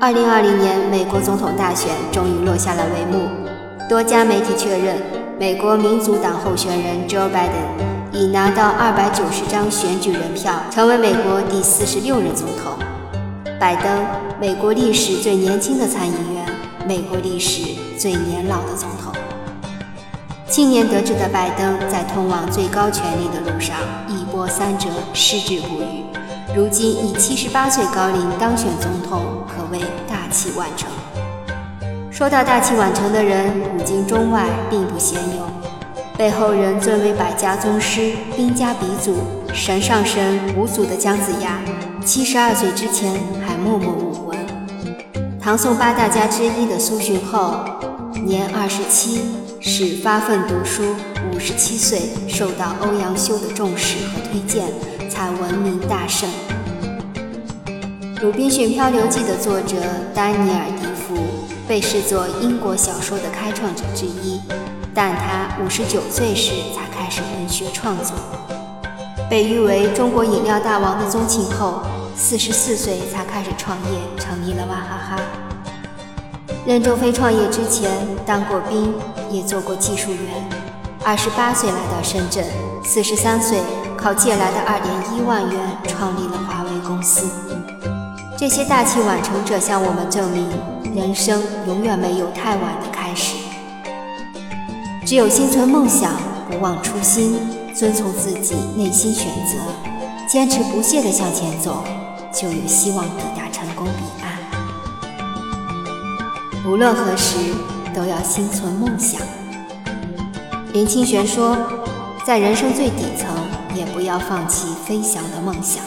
二零二零年美国总统大选终于落下了帷幕，多家媒体确认，美国民主党候选人 Joe Biden 已拿到二百九十张选举人票，成为美国第四十六任总统。拜登，美国历史最年轻的参议员，美国历史最年老的总统。青年得志的拜登，在通往最高权力的路上一波三折，矢志不渝。如今以七十八岁高龄当选总统，可谓大器晚成。说到大器晚成的人，古今中外并不鲜有，被后人尊为百家宗师、兵家鼻祖、神上神五祖的姜子牙，七十二岁之前还默默无闻。唐宋八大家之一的苏洵后，年二十七，始发奋读书，五十七岁受到欧阳修的重视和推荐。才闻名大盛。《鲁滨逊漂流记》的作者丹尼尔·迪夫被视作英国小说的开创者之一，但他五十九岁时才开始文学创作。被誉为中国饮料大王的宗庆后，四十四岁才开始创业，成立了娃哈哈。任正非创业之前当过兵，也做过技术员。二十八岁来到深圳，四十三岁。靠借来的二点一万元创立了华为公司。这些大器晚成者向我们证明，人生永远没有太晚的开始。只有心存梦想，不忘初心，遵从自己内心选择，坚持不懈地向前走，就有希望抵达成功彼岸。无论何时，都要心存梦想。林清玄说，在人生最底层。也不要放弃飞翔的梦想。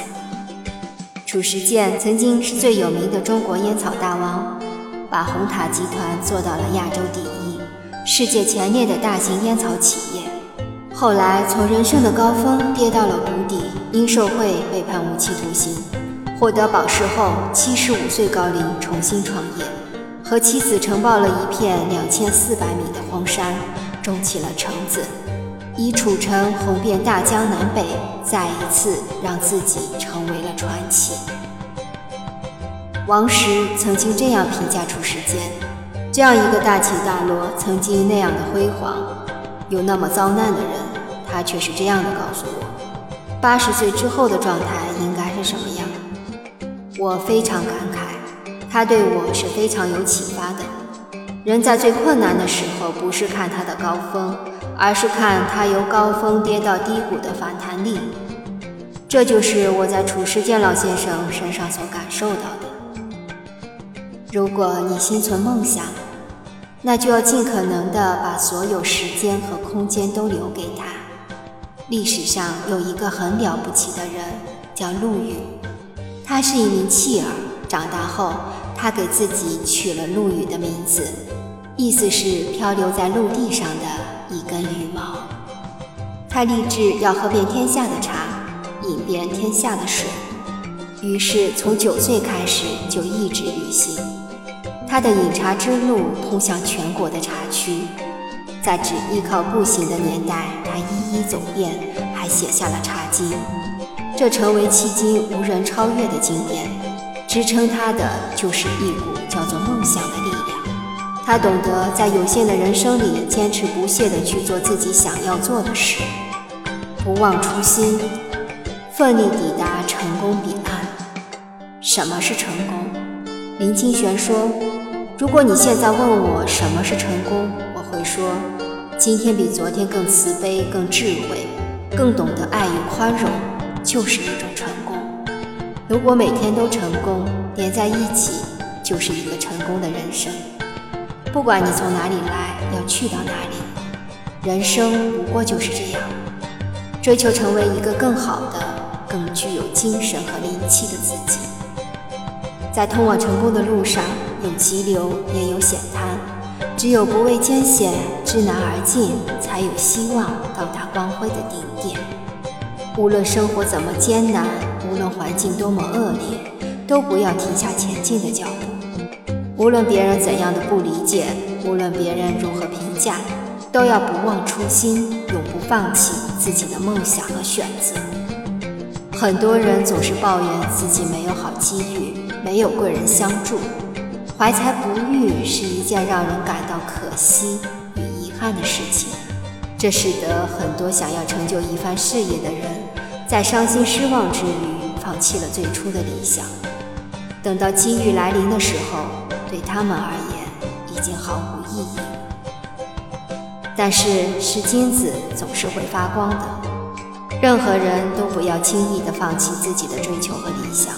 褚时健曾经是最有名的中国烟草大王，把红塔集团做到了亚洲第一、世界前列的大型烟草企业。后来从人生的高峰跌到了谷底，因受贿被判无期徒刑，获得保释后，七十五岁高龄重新创业，和妻子承包了一片两千四百米的荒山，种起了橙子。以褚橙红遍大江南北，再一次让自己成为了传奇。王石曾经这样评价褚时健：这样一个大起大落，曾经那样的辉煌，有那么遭难的人，他却是这样的告诉我：八十岁之后的状态应该是什么样？我非常感慨，他对我是非常有启发的。人在最困难的时候，不是看他的高峰。而是看他由高峰跌到低谷的反弹力，这就是我在褚时健老先生身上所感受到的。如果你心存梦想，那就要尽可能的把所有时间和空间都留给他。历史上有一个很了不起的人，叫陆羽，他是一名弃儿，长大后他给自己取了陆羽的名字，意思是漂流在陆地上的。一根羽毛，他立志要喝遍天下的茶，饮遍天下的水，于是从九岁开始就一直旅行。他的饮茶之路通向全国的茶区，在只依靠步行的年代，他一一走遍，还写下了《茶经》，这成为迄今无人超越的经典。支撑他的就是一股叫做梦想的力量。他懂得在有限的人生里坚持不懈地去做自己想要做的事，不忘初心，奋力抵达成功彼岸。什么是成功？林清玄说：“如果你现在问我什么是成功，我会说，今天比昨天更慈悲、更智慧、更懂得爱与宽容，就是一种成功。如果每天都成功，连在一起，就是一个成功的人生。”不管你从哪里来，要去到哪里，人生不过就是这样，追求成为一个更好的、更具有精神和灵气的自己。在通往成功的路上，有急流，也有险滩，只有不畏艰险，知难而进，才有希望到达光辉的顶点。无论生活怎么艰难，无论环境多么恶劣，都不要停下前进的脚步。无论别人怎样的不理解，无论别人如何评价，都要不忘初心，永不放弃自己的梦想和选择。很多人总是抱怨自己没有好机遇，没有贵人相助，怀才不遇是一件让人感到可惜与遗憾的事情。这使得很多想要成就一番事业的人，在伤心失望之余，放弃了最初的理想。等到机遇来临的时候，对他们而言已经毫无意义。但是，是金子总是会发光的。任何人都不要轻易地放弃自己的追求和理想，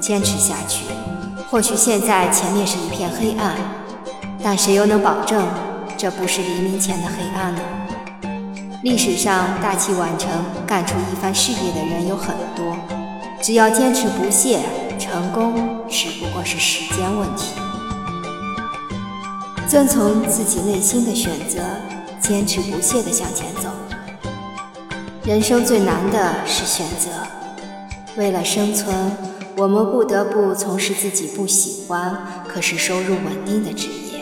坚持下去。或许现在前面是一片黑暗，但谁又能保证这不是黎明前的黑暗呢？历史上大器晚成、干出一番事业的人有很多，只要坚持不懈，成功只不过是时间问题。遵从自己内心的选择，坚持不懈地向前走。人生最难的是选择。为了生存，我们不得不从事自己不喜欢可是收入稳定的职业。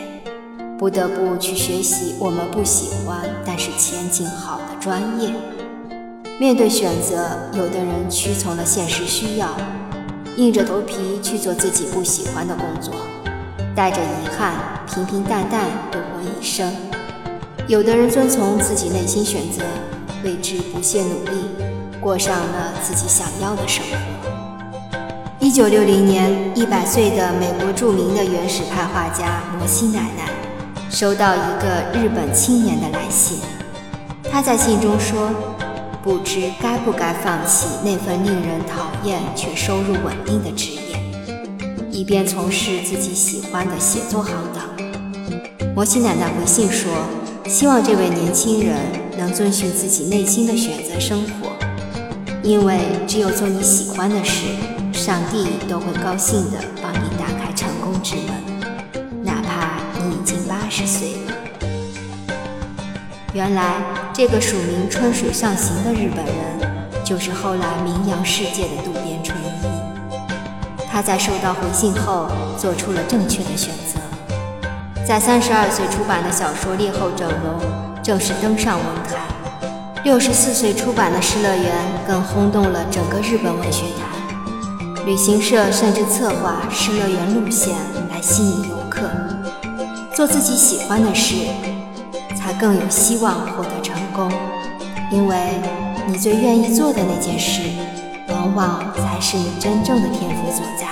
不得不去学习我们不喜欢但是前景好的专业。面对选择，有的人屈从了现实需要，硬着头皮去做自己不喜欢的工作，带着遗憾，平平淡淡度过一生；有的人遵从自己内心选择，为之不懈努力，过上了自己想要的生活。一九六零年，一百岁的美国著名的原始派画家摩西奶奶。收到一个日本青年的来信，他在信中说：“不知该不该放弃那份令人讨厌却收入稳定的职业，以便从事自己喜欢的写作行当。”摩西奶奶回信说：“希望这位年轻人能遵循自己内心的选择生活，因为只有做你喜欢的事，上帝都会高兴地帮你打开成功之门。”哪怕你已经八十岁了。原来，这个署名“春水上行”的日本人，就是后来名扬世界的渡边淳一。他在收到回信后，做出了正确的选择，在三十二岁出版的小说《烈后整容》正式登上文坛。六十四岁出版的《失乐园》更轰动了整个日本文学坛，旅行社甚至策划《失乐园》路线来吸引游客。做自己喜欢的事，才更有希望获得成功。因为你最愿意做的那件事，往往才是你真正的天赋所在。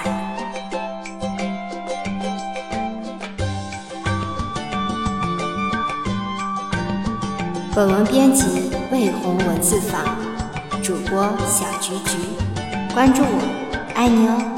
本文编辑：魏红文字坊，主播：小菊菊。关注我，爱你哦。